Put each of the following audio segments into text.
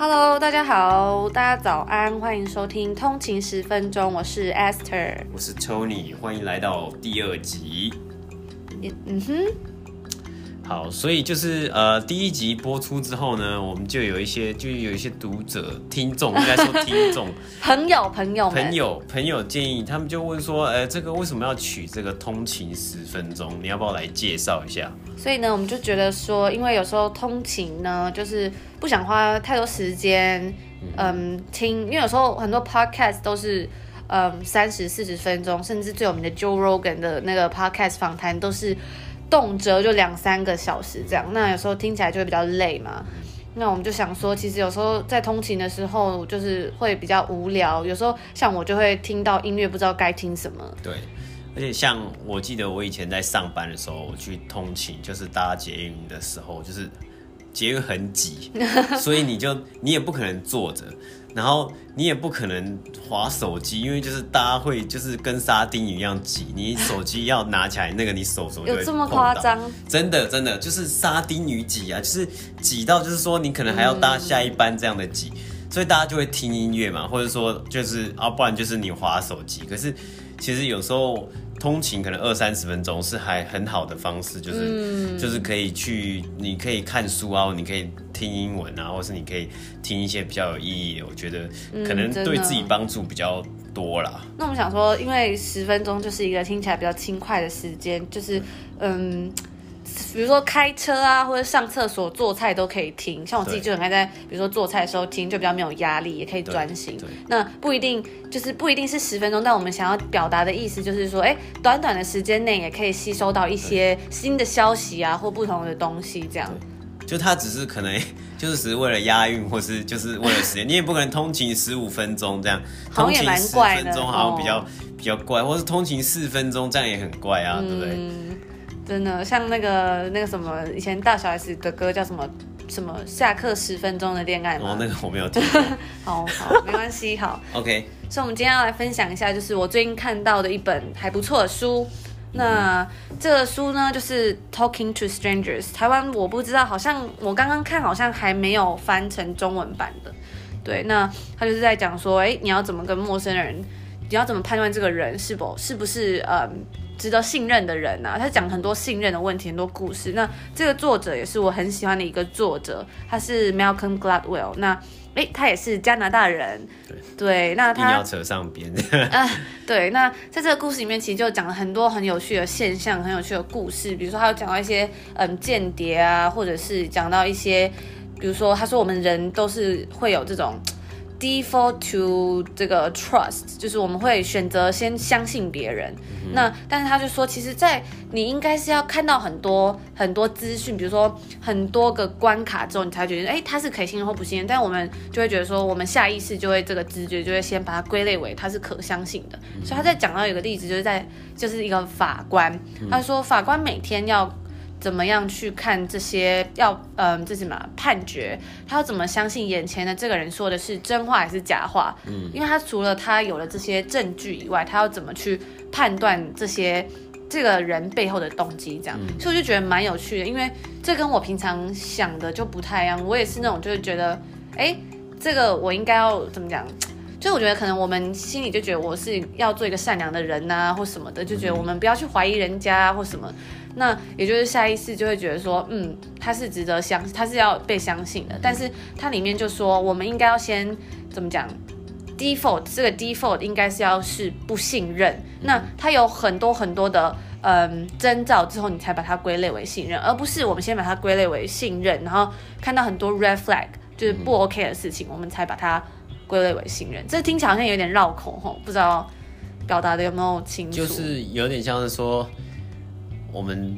Hello，大家好，大家早安，欢迎收听通勤十分钟，我是 Esther，我是 Tony，欢迎来到第二集。嗯哼。好，所以就是呃，第一集播出之后呢，我们就有一些，就有一些读者、听众，应该说听众、朋友、朋友、朋友、朋友建议，他们就问说，呃，这个为什么要取这个通勤十分钟？你要不要来介绍一下？所以呢，我们就觉得说，因为有时候通勤呢，就是不想花太多时间，嗯，嗯，听，因为有时候很多 podcast 都是，嗯，三十、四十分钟，甚至最有名的 Joe Rogan 的那个 podcast 访谈都是。动辄就两三个小时这样，那有时候听起来就会比较累嘛。那我们就想说，其实有时候在通勤的时候，就是会比较无聊。有时候像我就会听到音乐，不知道该听什么。对，而且像我记得我以前在上班的时候，我去通勤，就是搭捷运的时候，就是捷运很挤，所以你就你也不可能坐着。然后你也不可能滑手机，因为就是大家会就是跟沙丁鱼一样挤，你手机要拿起来，那个你手手。有这么夸张？真的真的就是沙丁鱼挤啊，就是挤到就是说你可能还要搭下一班这样的挤，所以大家就会听音乐嘛，或者说就是啊，不然就是你滑手机。可是其实有时候。通勤可能二三十分钟是还很好的方式，就是、嗯、就是可以去，你可以看书啊，你可以听英文啊，或是你可以听一些比较有意义的，我觉得可能对自己帮助比较多啦。那我们想说，因为十分钟就是一个听起来比较轻快的时间，就是嗯。比如说开车啊，或者上厕所、做菜都可以听。像我自己就很爱在，比如说做菜的时候听，就比较没有压力，也可以专心。那不一定就是不一定是十分钟，但我们想要表达的意思就是说，哎，短短的时间内也可以吸收到一些新的消息啊，或不同的东西，这样。就它只是可能 就是只是为了押韵，或是就是为了时间，你也不可能通勤十五分钟这样。好像也蛮怪的。通勤十分钟好像比较、哦、比较怪，或是通勤四分钟这样也很怪啊，嗯、对不对？真的像那个那个什么，以前大小 S 的歌叫什么什么下课十分钟的恋爱吗？哦，那个我没有听。好好，没关系，好。OK。所以，我们今天要来分享一下，就是我最近看到的一本还不错的书。那这个书呢，就是《Talking to Strangers》。台湾我不知道，好像我刚刚看好像还没有翻成中文版的。对，那他就是在讲说，哎，你要怎么跟陌生人，你要怎么判断这个人是否是不是嗯。值得信任的人呐、啊，他讲很多信任的问题，很多故事。那这个作者也是我很喜欢的一个作者，他是 Malcolm Gladwell。那诶、欸，他也是加拿大人。对，对那他要扯上边。啊、呃，对。那在这个故事里面，其实就讲了很多很有趣的现象，很有趣的故事。比如说，他有讲到一些嗯间谍啊，或者是讲到一些，比如说他说我们人都是会有这种。Default to 这个 trust，就是我们会选择先相信别人。嗯、那但是他就说，其实，在你应该是要看到很多很多资讯，比如说很多个关卡之后，你才觉得，哎，他是可以信任或不信任。但我们就会觉得说，我们下意识就会这个直觉就会先把它归类为他是可相信的。嗯、所以他在讲到一个例子，就是在就是一个法官，嗯、他说法官每天要。怎么样去看这些要嗯，这什么判决？他要怎么相信眼前的这个人说的是真话还是假话？嗯，因为他除了他有了这些证据以外，他要怎么去判断这些这个人背后的动机？这样，嗯、所以我就觉得蛮有趣的，因为这跟我平常想的就不太一样。我也是那种就是觉得，哎，这个我应该要怎么讲？就我觉得可能我们心里就觉得我是要做一个善良的人呐、啊，或什么的，就觉得我们不要去怀疑人家或什么。那也就是下意识就会觉得说，嗯，他是值得相，他是要被相信的。但是它里面就说，我们应该要先怎么讲？default 这个 default 应该是要是不信任。那它有很多很多的嗯征兆之后，你才把它归类为信任，而不是我们先把它归类为信任，然后看到很多 red flag 就是不 OK 的事情，我们才把它。归类为信任，这听起来好像有点绕口吼，不知道表达的有没有清楚？就是有点像是说，我们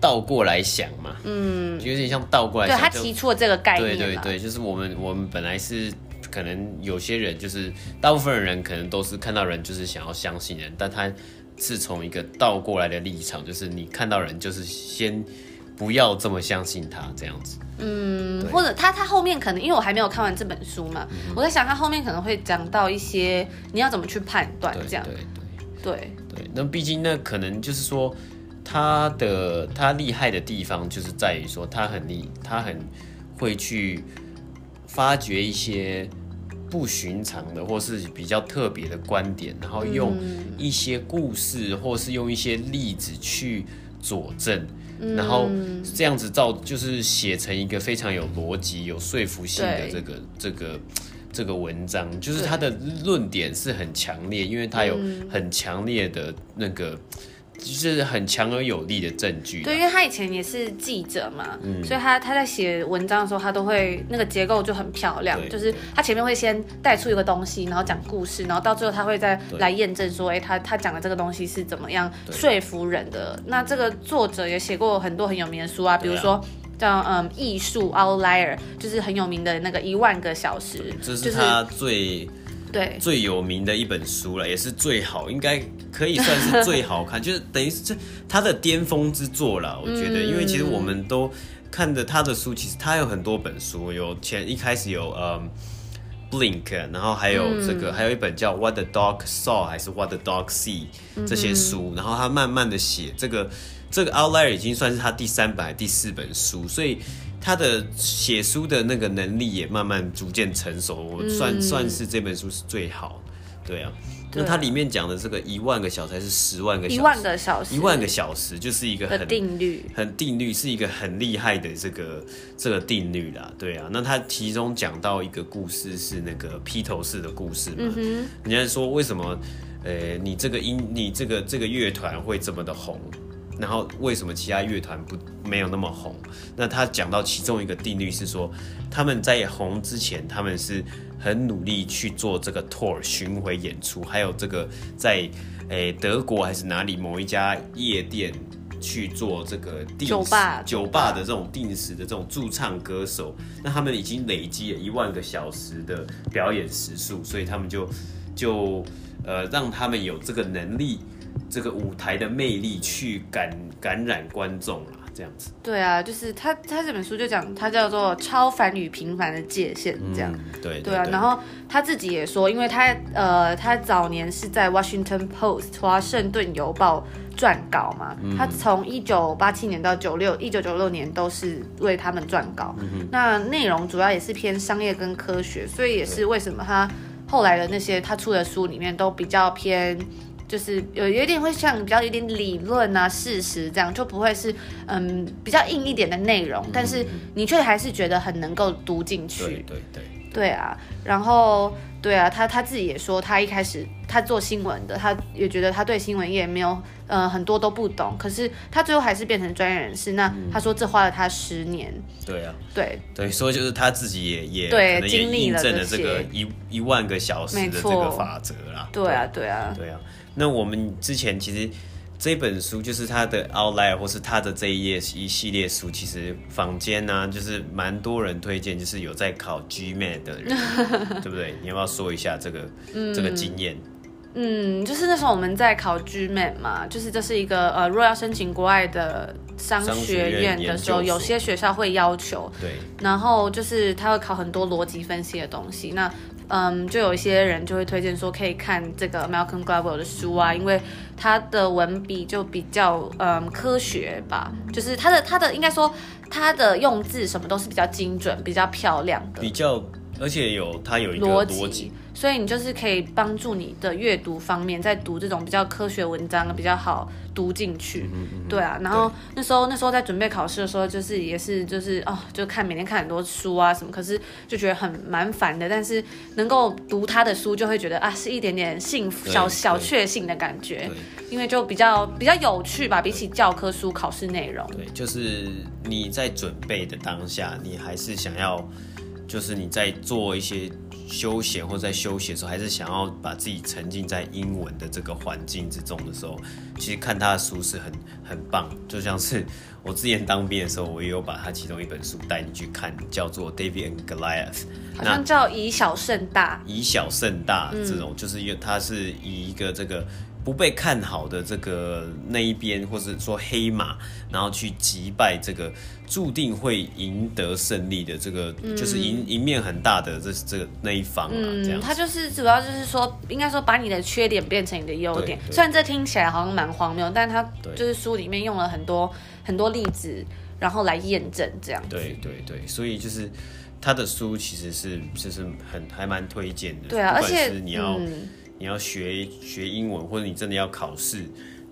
倒过来想嘛，嗯，有点像倒过来想。对，他提出了这个概念，对对对，就是我们我们本来是可能有些人，就是大部分的人可能都是看到人就是想要相信人，但他是从一个倒过来的立场，就是你看到人就是先。不要这么相信他这样子，嗯，或者他他后面可能因为我还没有看完这本书嘛，嗯、我在想他后面可能会讲到一些你要怎么去判断这样，对对对。对，对，那毕竟那可能就是说他的他厉害的地方就是在于说他很厉他很会去发掘一些不寻常的或是比较特别的观点，然后用一些故事或是用一些例子去佐证，然后这样子造就是写成一个非常有逻辑、有说服性的这个这个。这个文章就是他的论点是很强烈，因为他有很强烈的那个，就是很强而有力的证据。对，因为他以前也是记者嘛，嗯、所以他他在写文章的时候，他都会那个结构就很漂亮，就是他前面会先带出一个东西，然后讲故事，然后到最后他会再来验证说，哎，他他讲的这个东西是怎么样说服人的。那这个作者也写过很多很有名的书啊，比如说。叫嗯，艺术 Outlier 就是很有名的那个一万个小时，这是他最、就是、对最有名的一本书了，也是最好，应该可以算是最好看，就是等于是这他的巅峰之作了。我觉得，嗯、因为其实我们都看的他的书，其实他有很多本书，有前一开始有嗯 Blink，然后还有这个、嗯、还有一本叫 What the Dog Saw 还是 What the Dog See 这些书，嗯、然后他慢慢的写这个。这个 Outlier 已经算是他第三本、第四本书，所以他的写书的那个能力也慢慢逐渐成熟。我算、嗯、算是这本书是最好，对啊。那它里面讲的这个一万个小时还是十万个小时？一万个小时，一万个小时就是一个很定律，很定律，是一个很厉害的这个这个定律啦。对啊，那它其中讲到一个故事是那个披头士的故事嘛？嗯，人家说为什么呃你这个音你这个这个乐团会这么的红？然后为什么其他乐团不没有那么红？那他讲到其中一个定律是说，他们在红之前，他们是很努力去做这个 tour 巡回演出，还有这个在诶德国还是哪里某一家夜店去做这个定时酒吧酒吧的这种定时的这种驻唱歌手。那他们已经累积了一万个小时的表演时数，所以他们就就呃让他们有这个能力。这个舞台的魅力去感感染观众啦，这样子。对啊，就是他他这本书就讲，他叫做超凡与平凡的界限，这样。嗯、对对，对啊，然后他自己也说，因为他呃，他早年是在 Washington Post 华盛顿邮报撰稿嘛，嗯、他从一九八七年到九六一九九六年都是为他们撰稿。嗯、那内容主要也是偏商业跟科学，所以也是为什么他后来的那些他出的书里面都比较偏。就是有有一点会像比较有点理论啊、事实这样，就不会是嗯比较硬一点的内容，但是你却还是觉得很能够读进去。对对对。对啊，然后对啊，他他自己也说，他一开始他做新闻的，他也觉得他对新闻业没有呃很多都不懂，可是他最后还是变成专业人士。那他说这花了他十年。对啊。对。对，所以就是他自己也也对也经历了这个一一万个小时的这个法则啦。对啊，对啊，对啊。那我们之前其实这本书就是他的 Outlier，或是他的这一页一系列书，其实坊间呢、啊、就是蛮多人推荐，就是有在考 GMAT 的人，对不对？你要不要说一下这个、嗯、这个经验？嗯，就是那时候我们在考 GMAT 嘛，就是这是一个呃，若要申请国外的商学院的时候，有些学校会要求，对，然后就是他会考很多逻辑分析的东西，那。嗯，就有一些人就会推荐说可以看这个 Malcolm Gladwell 的书啊，因为他的文笔就比较嗯科学吧，就是他的他的应该说他的用字什么都是比较精准、比较漂亮的，比较而且有它有一个逻辑。所以你就是可以帮助你的阅读方面，在读这种比较科学文章比较好读进去，嗯嗯、对啊。然后那时候那时候在准备考试的时候，就是也是就是哦，就看每天看很多书啊什么，可是就觉得很蛮烦的。但是能够读他的书，就会觉得啊，是一点点幸福、小小确幸的感觉，因为就比较比较有趣吧，比起教科书考试内容。对，就是你在准备的当下，你还是想要，就是你在做一些。休闲或在休息的时候，还是想要把自己沉浸在英文的这个环境之中的时候，其实看他的书是很很棒。就像是 我之前当兵的时候，我也有把他其中一本书带你去看，叫做《David and Goliath》，好像叫以小胜大。以小胜大这种，嗯、就是因为他是以一个这个。不被看好的这个那一边，或者说黑马，然后去击败这个注定会赢得胜利的这个，嗯、就是赢赢面很大的这这个那一方啊。嗯、这样，他就是主要就是说，应该说把你的缺点变成你的优点。虽然这听起来好像蛮荒谬，但他就是书里面用了很多很多例子，然后来验证这样。对对对，所以就是。他的书其实是就是很还蛮推荐的。对啊，而且你要、嗯、你要学学英文，或者你真的要考试，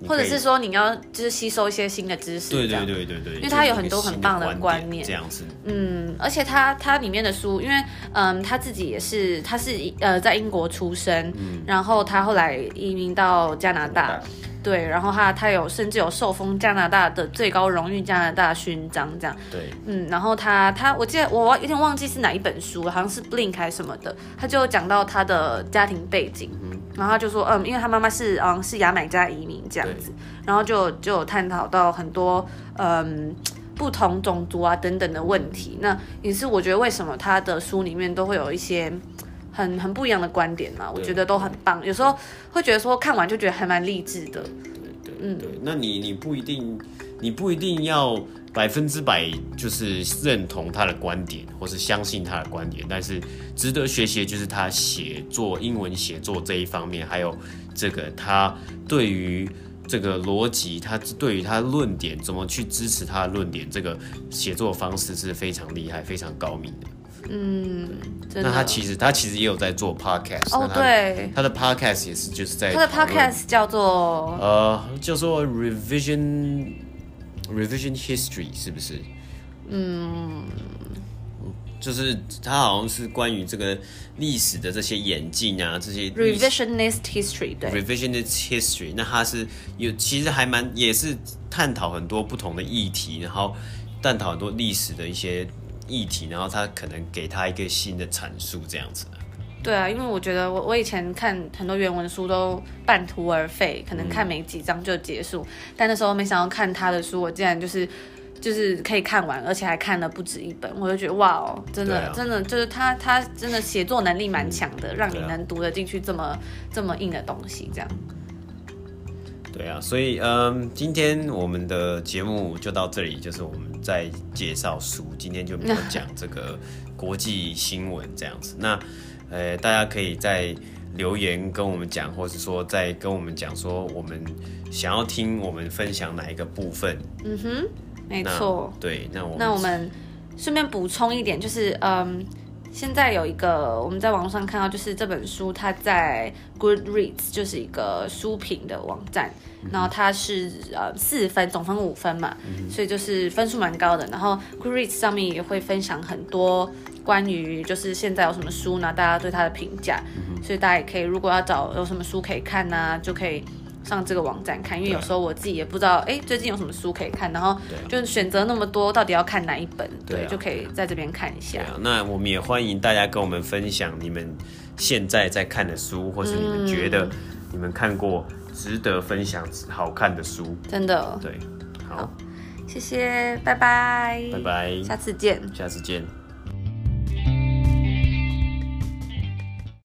或者是说你要就是吸收一些新的知识，对对对对对，因为他有很多很棒的观念，这样子。嗯，而且他他里面的书，因为嗯他自己也是他是呃在英国出生，嗯、然后他后来移民到加拿大。对，然后他他有甚至有受封加拿大的最高荣誉加拿大勋章这样。对，嗯，然后他他我记得我有点忘记是哪一本书，好像是 Blink 还是什么的，他就讲到他的家庭背景，嗯、然后他就说，嗯，因为他妈妈是嗯是牙买加移民这样子，然后就就有探讨到很多嗯不同种族啊等等的问题，那也是我觉得为什么他的书里面都会有一些。很很不一样的观点嘛，我觉得都很棒。有时候会觉得说看完就觉得还蛮励志的。对对嗯，对。那你你不一定，你不一定要百分之百就是认同他的观点，或是相信他的观点。但是值得学习的就是他写作英文写作这一方面，还有这个他对于这个逻辑，他对于他论点怎么去支持他的论点，这个写作方式是非常厉害、非常高明的。嗯，那他其实他其实也有在做 podcast 哦，对，他的 podcast 也是就是在他的 podcast 叫做呃叫做 revision revision history 是不是？嗯，就是它好像是关于这个历史的这些演进啊，这些 revisionist history 对 revisionist history，那它是有其实还蛮也是探讨很多不同的议题，然后探讨很多历史的一些。议题，然后它可能给它一个新的阐述，这样子。对啊，因为我觉得我我以前看很多原文书都半途而废，可能看没几章就结束。嗯、但那时候没想到看他的书，我竟然就是就是可以看完，而且还看了不止一本。我就觉得哇哦，真的、啊、真的就是他他真的写作能力蛮强的，嗯、让你能读得进去这么这么硬的东西，这样。对啊，所以嗯，今天我们的节目就到这里，就是我们在介绍书，今天就没有讲这个国际新闻这样子。那呃，大家可以在留言跟我们讲，或是说再跟我们讲说，我们想要听我们分享哪一个部分。嗯哼，没错。对，那我那我们顺便补充一点，就是嗯。现在有一个我们在网络上看到，就是这本书它在 Goodreads 就是一个书评的网站，然后它是呃四分，总分五分嘛，所以就是分数蛮高的。然后 Goodreads 上面也会分享很多关于就是现在有什么书呢，大家对它的评价，所以大家也可以如果要找有什么书可以看呢，就可以。上这个网站看，因为有时候我自己也不知道，哎、欸，最近有什么书可以看，然后就选择那么多，到底要看哪一本？对，对啊、就可以在这边看一下。那我们也欢迎大家跟我们分享你们现在在看的书，或是你们觉得你们看过值得分享好看的书。真的，对，好，好，谢谢，拜拜，拜拜，下次见，下次见。